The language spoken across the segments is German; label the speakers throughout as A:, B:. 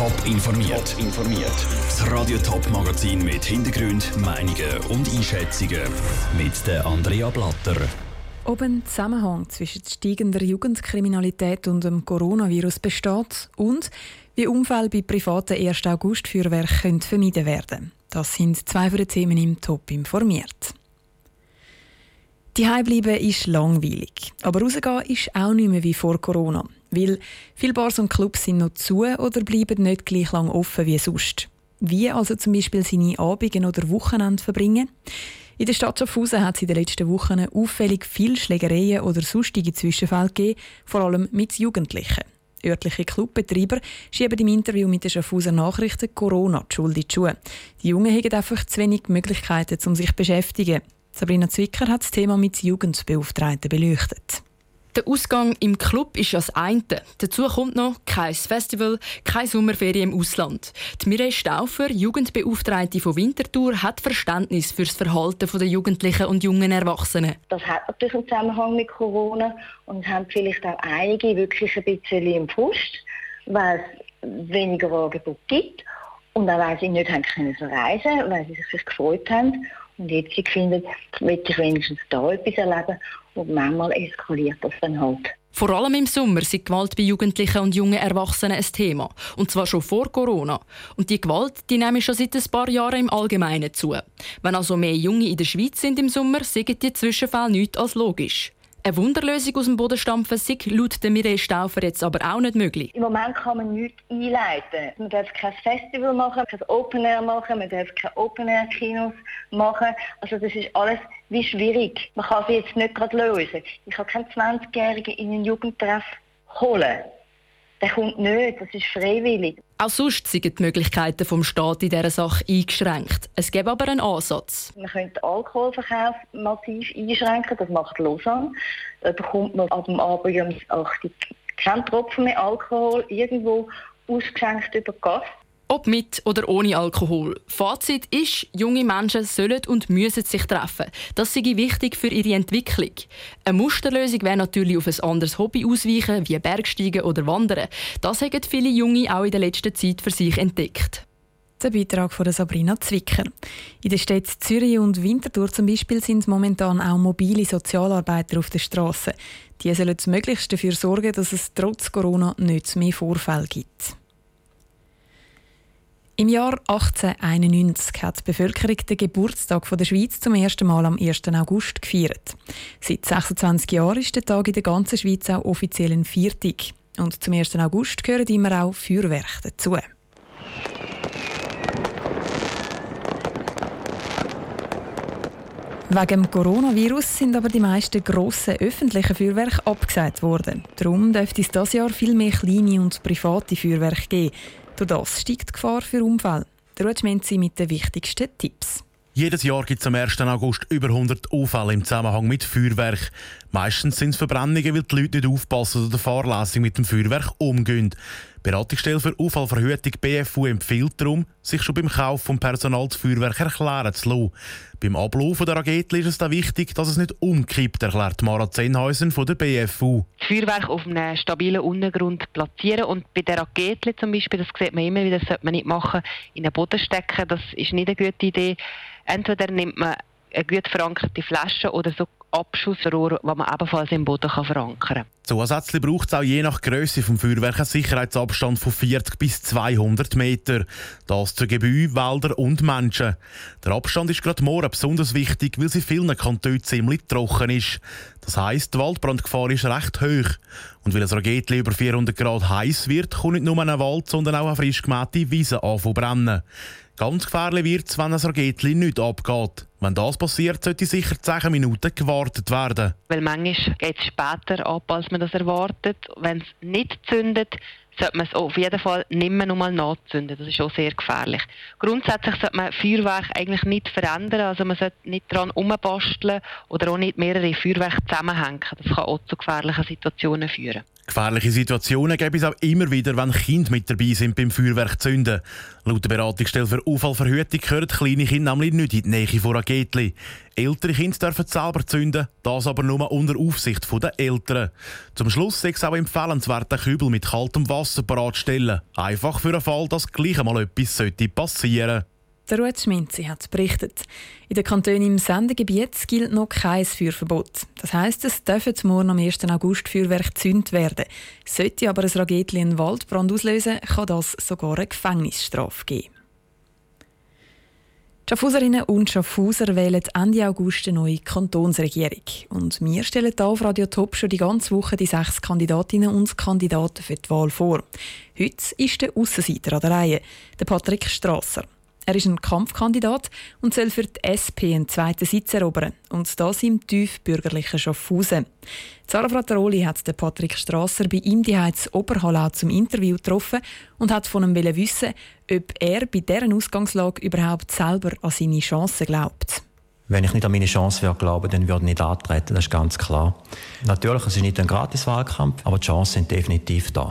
A: Top informiert. Top informiert. Das Radio Top Magazin mit Hintergrund, Meinungen und Einschätzungen mit der Andrea Blatter.
B: Ob ein Zusammenhang zwischen steigender Jugendkriminalität und dem Coronavirus besteht und wie Unfälle bei privaten 1. August Feuerwerk vermieden werden. Das sind zwei von den Themen im Top informiert. Die bleiben ist langweilig, aber rausgehen ist auch nicht mehr wie vor Corona, weil viele Bars und Clubs sind noch zu oder bleiben nicht gleich lang offen wie sonst. Wie also zum Beispiel seine Abende oder Wochenende verbringen? In der Stadt Schaffhausen hat es in den letzten Wochen auffällig viele Schlägereien oder sonstige Zwischenfälle gegeben, vor allem mit Jugendlichen. Örtliche Clubbetreiber schieben im Interview mit den Schaffhauser Nachrichten Corona die Schuld in die Schuhe. Die Jungen haben einfach zu wenig Möglichkeiten, um sich zu beschäftigen. Sabrina Zwicker hat das Thema mit Jugendbeauftragten beleuchtet.
C: Der Ausgang im Club ist das eine. Dazu kommt noch kein Festival, keine Sommerferien im Ausland. Die Mireille Stauffer, Jugendbeauftragte von Winterthur, hat Verständnis für das Verhalten der Jugendlichen und jungen Erwachsenen.
D: Das hat natürlich einen Zusammenhang mit Corona und haben vielleicht auch einige wirklich ein bisschen im Frust, weil es weniger Angebot gibt und auch weil sie nicht haben können verreisen weil sie sich gefreut haben. Und jetzt finden, will ich wenigstens da etwas erleben. Und manchmal eskaliert das dann halt.
C: Vor allem im Sommer sind Gewalt bei Jugendlichen und jungen Erwachsenen ein Thema. Und zwar schon vor Corona. Und die Gewalt die nehmen schon seit ein paar Jahren im Allgemeinen zu. Wenn also mehr Junge in der Schweiz sind im Sommer, sind die Zwischenfälle nichts als logisch. Eine Wunderlösung aus dem Boden stampfen ist laut der Mireille Stauffer jetzt aber auch nicht möglich.
D: Im Moment kann man nichts einleiten. Man darf kein Festival machen, kein Open Air machen, man darf keine Open Air Kinos machen. Also das ist alles wie schwierig. Man kann sie jetzt nicht gerade lösen. Ich kann keinen 20-Jährigen in einen Jugendtreff holen. Der kommt nicht, das ist freiwillig.
C: Auch sonst sind die Möglichkeiten vom Staat in dieser Sache eingeschränkt. Es gibt aber einen Ansatz.
D: Man könnte den Alkoholverkauf massiv einschränken, das macht Lausanne. Da bekommt man ab dem Abend um 8 keinen Tropfen mehr Alkohol irgendwo ausgeschenkt über Gas.
C: Ob mit oder ohne Alkohol. Fazit ist, junge Menschen sollen und müssen sich treffen. Das sei wichtig für ihre Entwicklung. Eine Musterlösung wäre natürlich auf ein anderes Hobby ausweichen, wie Bergsteigen oder Wandern. Das haben viele Junge auch in der letzten Zeit für sich entdeckt.
B: Der Beitrag von Sabrina Zwicker. In den Städten Zürich und Winterthur zum Beispiel sind momentan auch mobile Sozialarbeiter auf der Straße. Die sollen möglichst dafür sorgen, dass es trotz Corona nicht mehr Vorfälle gibt. Im Jahr 1891 hat die Bevölkerung den Geburtstag der Schweiz zum ersten Mal am 1. August gefeiert. Seit 26 Jahren ist der Tag in der ganzen Schweiz auch offiziell ein Viertag. Und zum 1. August gehören immer auch Feuerwerke dazu. Wegen dem Coronavirus sind aber die meisten grossen öffentlichen Feuerwerke abgesagt worden. Darum dürfte es dieses Jahr viel mehr kleine und private Feuerwerke geben. Durch das steigt die Gefahr für Unfälle. Der Rutschmenzi mit den wichtigsten Tipps.
E: Jedes Jahr gibt es am 1. August über 100 Unfälle im Zusammenhang mit Feuerwerk. Meistens sind es Verbrennungen, weil die Leute nicht aufpassen oder fahrlässig mit dem Feuerwerk umgehen. Beratungsstelle für Unfallverhütung BFU empfiehlt darum, sich schon beim Kauf von Personal das Feuerwerk erklären zu lassen. Beim Ablauf der Rakete ist es da wichtig, dass es nicht umkippt, erklärt Mara Zehnhäusen von der BFU.
F: Das Feuerwerk auf einem stabilen Untergrund platzieren und bei der Rakete zum Beispiel, das sieht man immer wieder, das sollte man nicht machen, in den Boden stecken, das ist nicht eine gute Idee. Entweder nimmt man eine gut verankerte Flasche oder so Abschussrohr, das man ebenfalls im Boden kann verankern kann.
E: Zusätzlich braucht es auch je nach Größe des Feuerwerks einen Sicherheitsabstand von 40 bis 200 Meter. Das zu Gebäuden, Wäldern und Menschen. Der Abstand ist gerade morgen besonders wichtig, weil sie in vielen Kantonen ziemlich trocken ist. Das heisst, die Waldbrandgefahr ist recht hoch. Und weil ein Raketli über 400 Grad heiß wird, kommt nicht nur ein Wald, sondern auch eine frisch gemähte Wiese an brennen. Ganz gefährlich wird es, wenn ein Raketli nicht abgeht. Wenn das passiert, sollte sicher 10 Minuten gewartet werden.
F: Weil manchmal geht es später ab, als man das erwartet. Wenn es nicht zündet, sollte man es auf jeden Fall nicht mehr nochmal nachzünden. Das ist auch sehr gefährlich. Grundsätzlich sollte man Feuerwerk eigentlich nicht verändern. Also man sollte nicht daran umbasteln oder auch nicht mehrere Feuerwerke zusammenhängen. Das kann auch zu gefährlichen Situationen führen.
E: Gefährliche Situationen gibt es auch immer wieder, wenn Kinder mit dabei sind beim Feuerwerk zünden. Laut der Beratungsstelle für Unfallverhütung gehören kleine Kinder nämlich nicht in die Nähe von Raketli. Ältere Kinder dürfen selber zünden, das aber nur unter Aufsicht der Eltern. Zum Schluss sei es auch empfehlenswert, den Kübel mit kaltem Wasser bereitzustellen. Einfach für den Fall, dass gleich einmal etwas passieren sollte.
B: Der Ruth Schminzi hat berichtet. In den Kantonen im Sendegebiet gilt noch kein Feuerverbot. Das heisst, es dürfen morgen am 1. August Feuerwerk gezündet werden. Sollte aber ein Ragetli einen Waldbrand auslösen, kann das sogar eine Gefängnisstrafe geben. Schaffhauserinnen und Schaffhauser wählen Ende August eine neue Kantonsregierung. Und wir stellen hier auf Radio Top schon die ganze Woche die sechs Kandidatinnen und Kandidaten für die Wahl vor. Heute ist der Aussenseiter an der Reihe, der Patrick Strasser. Er ist ein Kampfkandidat und soll für die SP einen zweiten Sitz erobern. Und das im tiefbürgerlichen Schaffhausen. Sarah Frattaroli hat den Patrick Strasser bei ihm die Heiz Oberhallau zum Interview getroffen und hat von ihm wissen, ob er bei deren Ausgangslage überhaupt selber an seine Chancen glaubt.
G: Wenn ich nicht an meine Chance würde glauben, dann würde ich nicht antreten, das ist ganz klar. Natürlich, es ist nicht ein Gratiswahlkampf, aber die Chancen sind definitiv da.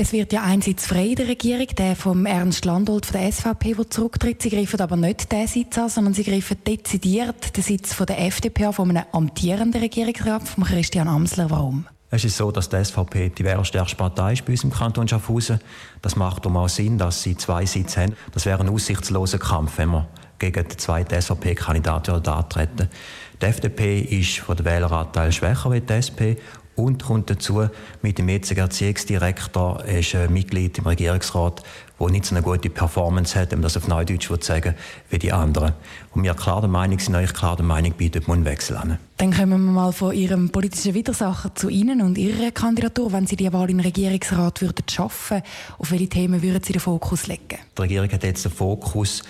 H: Es wird ja ein frei in der Regierung, der vom Ernst Landolt von der SVP, der zurücktritt. Sie greifen aber nicht diesen Sitz an, sondern sie greifen dezidiert den Sitz von der FDP an, von einem amtierenden Regierungsrat, von Christian Amsler. Warum?
G: Es ist so, dass die SVP die wählerstärkste Partei ist bei uns im Kanton Schaffhausen. Das macht darum auch Sinn, dass sie zwei Sitze haben. Das wäre ein aussichtsloser Kampf, wenn wir gegen den zweiten SVP-Kandidaten antreten Die FDP ist von der Wähleranteil schwächer als die SP und kommt dazu, mit dem jetzigen Erziehungsdirektor ist ein Mitglied im Regierungsrat, der nicht so eine gute Performance hat, um das auf Neudeutsch zu sagen, wie die anderen. Und wir klar der Meinung sind, euch klar der Meinung, bietet man Wechsel an.
H: Dann kommen wir mal von Ihrem politischen Widersacher zu Ihnen und Ihrer Kandidatur. Wenn Sie die Wahl im Regierungsrat würden schaffen, auf welche Themen würden Sie den Fokus legen?
G: Die Regierung hat jetzt den Fokus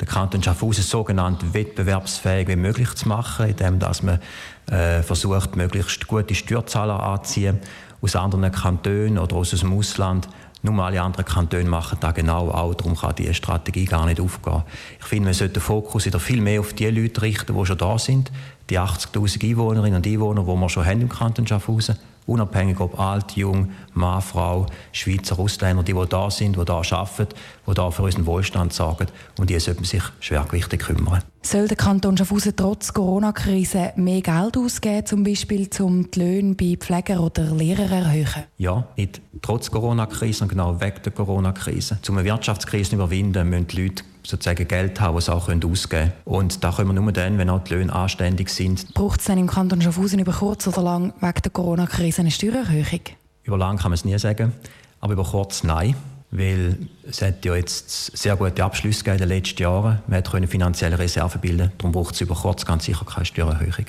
G: den Kanton Schaffhausen sogenannt wettbewerbsfähig wie möglich zu machen, indem dass man äh, versucht, möglichst gute Steuerzahler anzuziehen aus anderen Kantonen oder aus dem Ausland. Nur alle anderen Kantone machen das genau auch, darum kann diese Strategie gar nicht aufgehen. Ich finde, man sollte den Fokus wieder viel mehr auf die Leute richten, die schon da sind, die 80'000 Einwohnerinnen und Einwohner, die wir schon haben im Kanton Schaffhausen Unabhängig ob alt, jung, Mann, Frau, Schweizer, Ausländer, die, die da sind, die da arbeiten, die da für unseren Wohlstand sorgen. Und die sollten sich schwergewichtig kümmern.
H: Soll der Kanton Schaffhausen trotz Corona-Krise mehr Geld ausgeben, zum Beispiel um die Löhne bei Pfleger oder Lehrern zu erhöhen?
G: Ja, nicht trotz Corona-Krise, sondern genau wegen der Corona-Krise. Um eine Wirtschaftskrise zu überwinden, müssen die Leute sozusagen Geld haben, das sie auch ausgeben können. Und da können wir nur dann, wenn auch die Löhne anständig sind.
H: Braucht es dann im Kanton Schaffhausen über kurz oder lang wegen der Corona-Krise eine Steuererhöhung?
G: Über lang kann man es nie sagen, aber über kurz nein. Weil es hat ja jetzt sehr gute Abschlüsse in den letzten Jahren. Man konnte finanzielle Reserven bilden. Darum braucht es über kurz ganz sicher keine Steuererhöhung.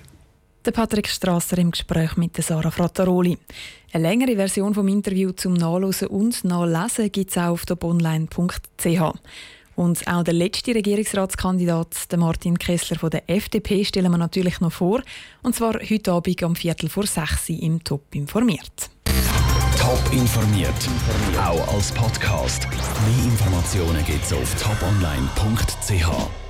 B: Der Patrick Strasser im Gespräch mit Sarah Frattaroli. Eine längere Version vom Interview zum Nachlesen und Nachlesen gibt es auch auf toponline.ch. Und auch der letzte Regierungsratskandidat, Martin Kessler von der FDP, stellen wir natürlich noch vor. Und zwar heute Abend um Viertel vor sechs im Top informiert.
A: Top informiert, auch als Podcast. Mehr Informationen gibt es auf toponline.ch.